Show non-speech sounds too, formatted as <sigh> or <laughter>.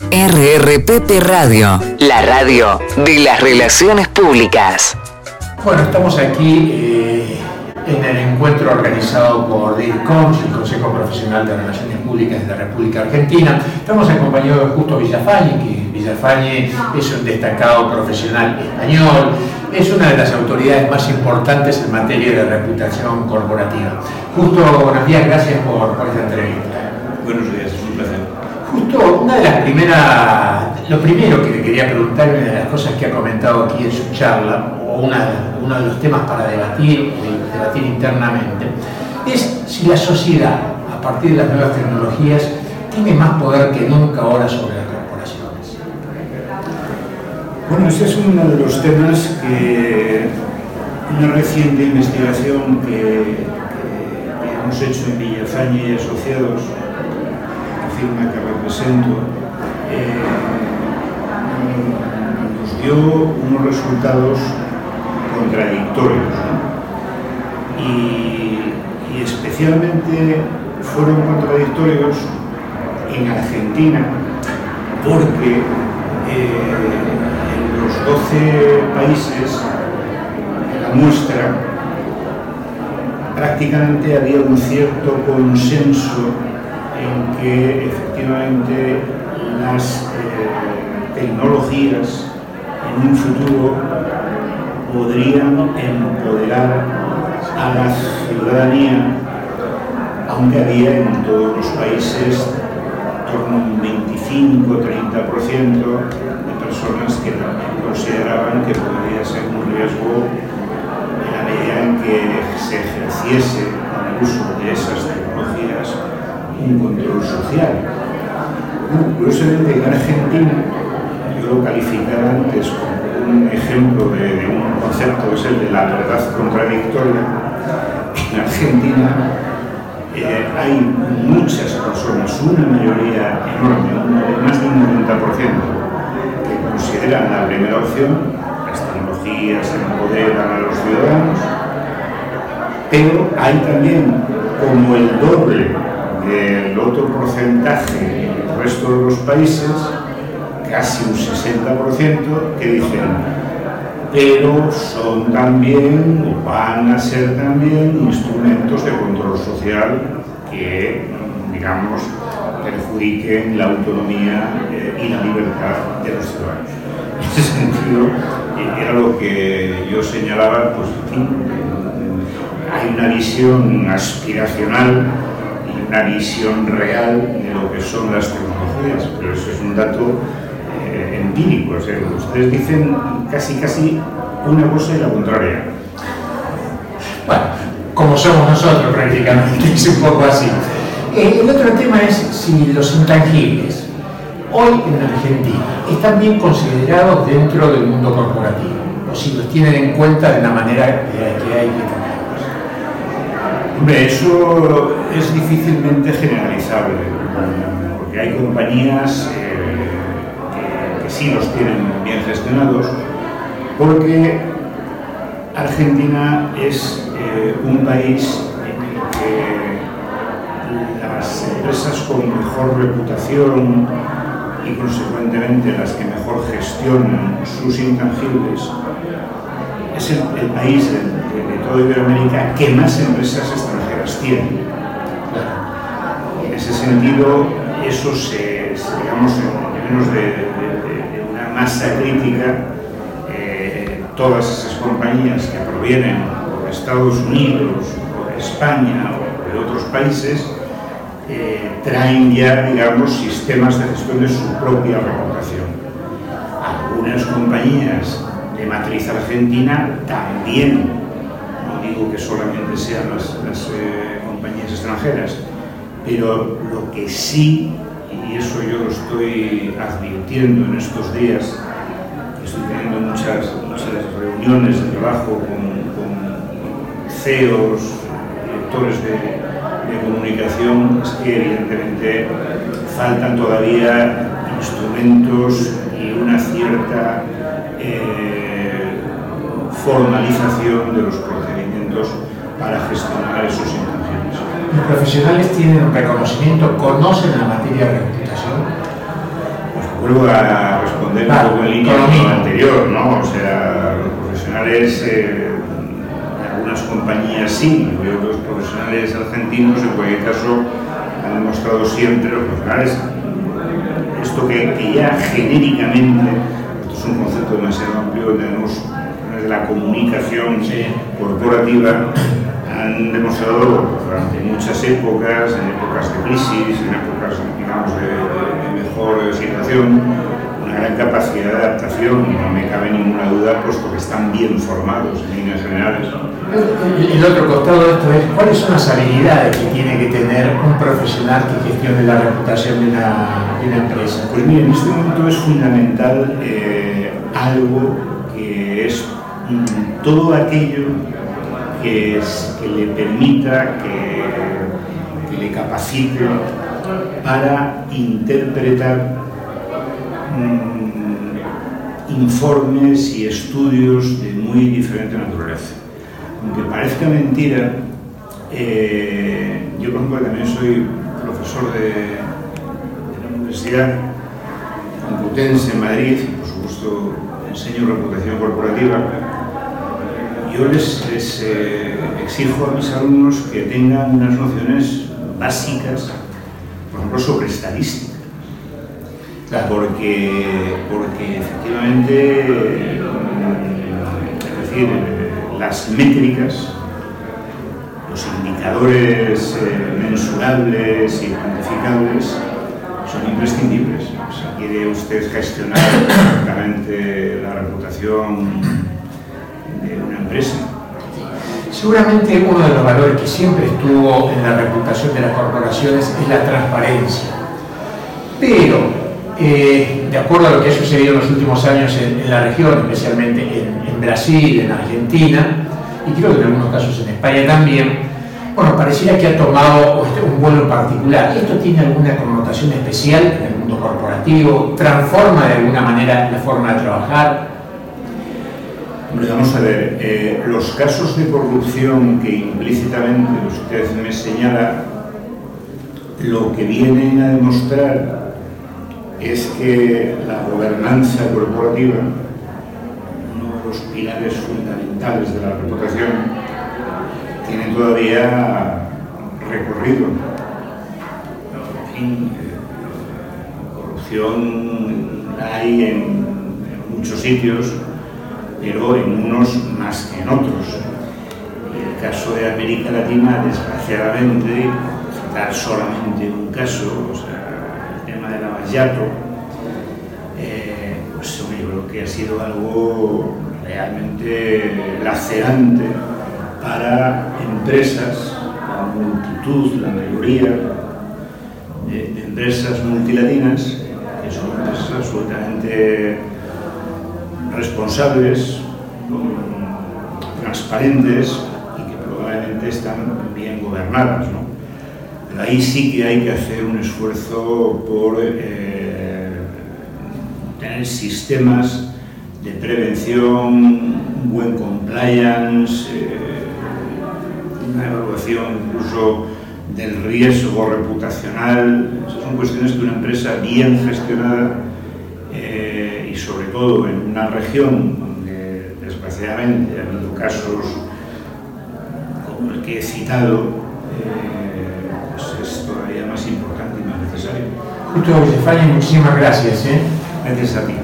RRPP Radio, la radio de las relaciones públicas. Bueno, estamos aquí eh, en el encuentro organizado por DIRCOM, el Consejo Profesional de Relaciones Públicas de la República Argentina. Estamos acompañados de Justo Villafañe, que Villafañe es un destacado profesional español, es una de las autoridades más importantes en materia de reputación corporativa. Justo, buenos días, gracias por, por esta entrevista. Buenos días, es un placer. Justo una de las primeras, lo primero que le quería preguntar, una de las cosas que ha comentado aquí en su charla, o uno de los temas para debatir, debatir internamente, es si la sociedad, a partir de las nuevas tecnologías, tiene más poder que nunca ahora sobre las corporaciones. Bueno, ese es uno de los temas que una reciente investigación que, que hemos hecho en Villafañe y Asociados, firma que represento, eh, nos dio unos resultados contradictorios. Y, especialmente fueron contradictorios en Argentina porque eh, en los 12 países la muestra prácticamente había un cierto consenso en que efectivamente las eh, tecnologías en un futuro podrían empoderar a la ciudadanía, aunque había en todos los países torno a un 25-30% de personas que también consideraban que podría ser un riesgo en la medida en que se ejerciese el uso de esas tecnologías un control social. Curiosamente en Argentina, yo lo calificaba antes como un ejemplo de, un concepto, es el de la verdad contradictoria. En Argentina eh, hay muchas personas, una mayoría enorme, más de un 90%, que consideran la primera opción, las tecnologías empoderan a los ciudadanos, pero hay también como el doble del otro porcentaje en el resto de los países, casi un 60%, que dicen pero son también o van a ser también instrumentos de control social que, digamos, perjudiquen la autonomía eh, y la libertad de los ciudadanos. En ese sentido, eh, era lo que yo señalaba, pues, en fin, hay una visión aspiracional una visión real de lo que son las tecnologías, pero eso es un dato eh, empírico. O sea, ustedes dicen casi, casi una cosa y la contraria. Bueno, como somos nosotros prácticamente, <laughs> es un poco así. Eh, el otro tema es si los intangibles, hoy en Argentina, están bien considerados dentro del mundo corporativo, o si los tienen en cuenta de la manera que hay que. Hombre, eso es difícilmente generalizable, porque hay compañías eh, que, sí los tienen bien gestionados, porque Argentina es eh, un país en el que las empresas con mejor reputación y consecuentemente las que mejor gestionan sus intangibles es el, país de, de, de, toda Iberoamérica que más empresas extranjeras tiene. En ese sentido, eso se, digamos, en términos de, una masa crítica, todas esas compañías que provienen de Estados Unidos o de España o de otros países eh, traen ya, digamos, sistemas de gestión de su propia reputación. Algunas compañías de matriz argentina también, no digo que solamente sean las, eh, compañías extranjeras, pero lo que sí, y eso yo lo estoy advirtiendo en estos días, estoy teniendo muchas, muchas reuniones de trabajo con, CEOs, directores de, de, comunicación, es que evidentemente faltan todavía instrumentos y una cierta eh, formalización de los procedimientos para gestionar esos intangibles. ¿Los profesionales tienen reconocimiento, conocen la materia de reputación? Pues vuelvo a responder un poco en línea con lo anterior, ¿no? O sea, los profesionales eh, algunas compañías sí, yo los profesionales argentinos en cualquier caso han demostrado siempre, los profesionales, esto que, que ya genéricamente, esto es un concepto demasiado amplio, tenemos de la comunicación corporativa han demostrado durante muchas épocas, en épocas de crisis, en épocas, digamos, de, mejor situación, una gran capacidad de adaptación, no me cabe ninguna duda, puesto que están bien formados en líneas generales. El, otro costado de esto es cuáles son las habilidades que tiene que tener un profesional que gestione la reputación de una, de una empresa. Pues mira, en este momento es fundamental eh, algo todo aquello que, le permita, que, le capacite para interpretar mm, informes y estudios de muy diferente naturaleza. Aunque parezca mentira, eh, yo por ejemplo también soy profesor de, la Universidad Complutense en Madrid, por supuesto enseño reputación corporativa, yo les, eh, exijo a mis alumnos que tengan unas nociones básicas, por ejemplo, sobre estadística. Porque, porque efectivamente, es decir, las métricas, los indicadores eh, mensurables y cuantificables son imprescindibles. Si quiere usted gestionar correctamente la reputación una empresa. Seguramente uno de los valores que siempre estuvo en la reputación de las corporaciones es la transparencia. Pero, eh, de acuerdo a lo que ha sucedido en los últimos años en, la región, especialmente en, en, Brasil, en Argentina, y creo que en algunos casos en España también, bueno, pareciera que ha tomado este, un vuelo particular. ¿Esto tiene alguna connotación especial en el mundo corporativo? ¿Transforma de alguna manera la forma de trabajar? Vamos a ver, eh, los casos de corrupción que implícitamente usted me señala, lo que vienen a demostrar es que la gobernanza corporativa, uno de los pilares fundamentales de la reputación, tiene todavía recorrido. En fin, eh, corrupción hay en muchos sitios, pero en unos más que en otros. El caso de América Latina, desgraciadamente, citar solamente un caso, o sea, el tema del Avallato, eh, pues yo creo que ha sido algo realmente lacerante para empresas, la multitud, la mayoría de empresas multilatinas, que son empresas absolutamente responsables, transparentes y que probablemente están bien gobernadas. ¿no? Pero ahí sí que hay que hacer un esfuerzo por eh, tener sistemas de prevención, buen compliance, eh, una evaluación incluso del riesgo reputacional. Esas son cuestiones que una empresa bien gestionada y sobre todo en una región donde desgraciadamente ha habido casos como el que he citado, eh, pues es todavía más importante y más necesario. Justo, Josefani, muchísimas gracias. ¿eh? Gracias a ti.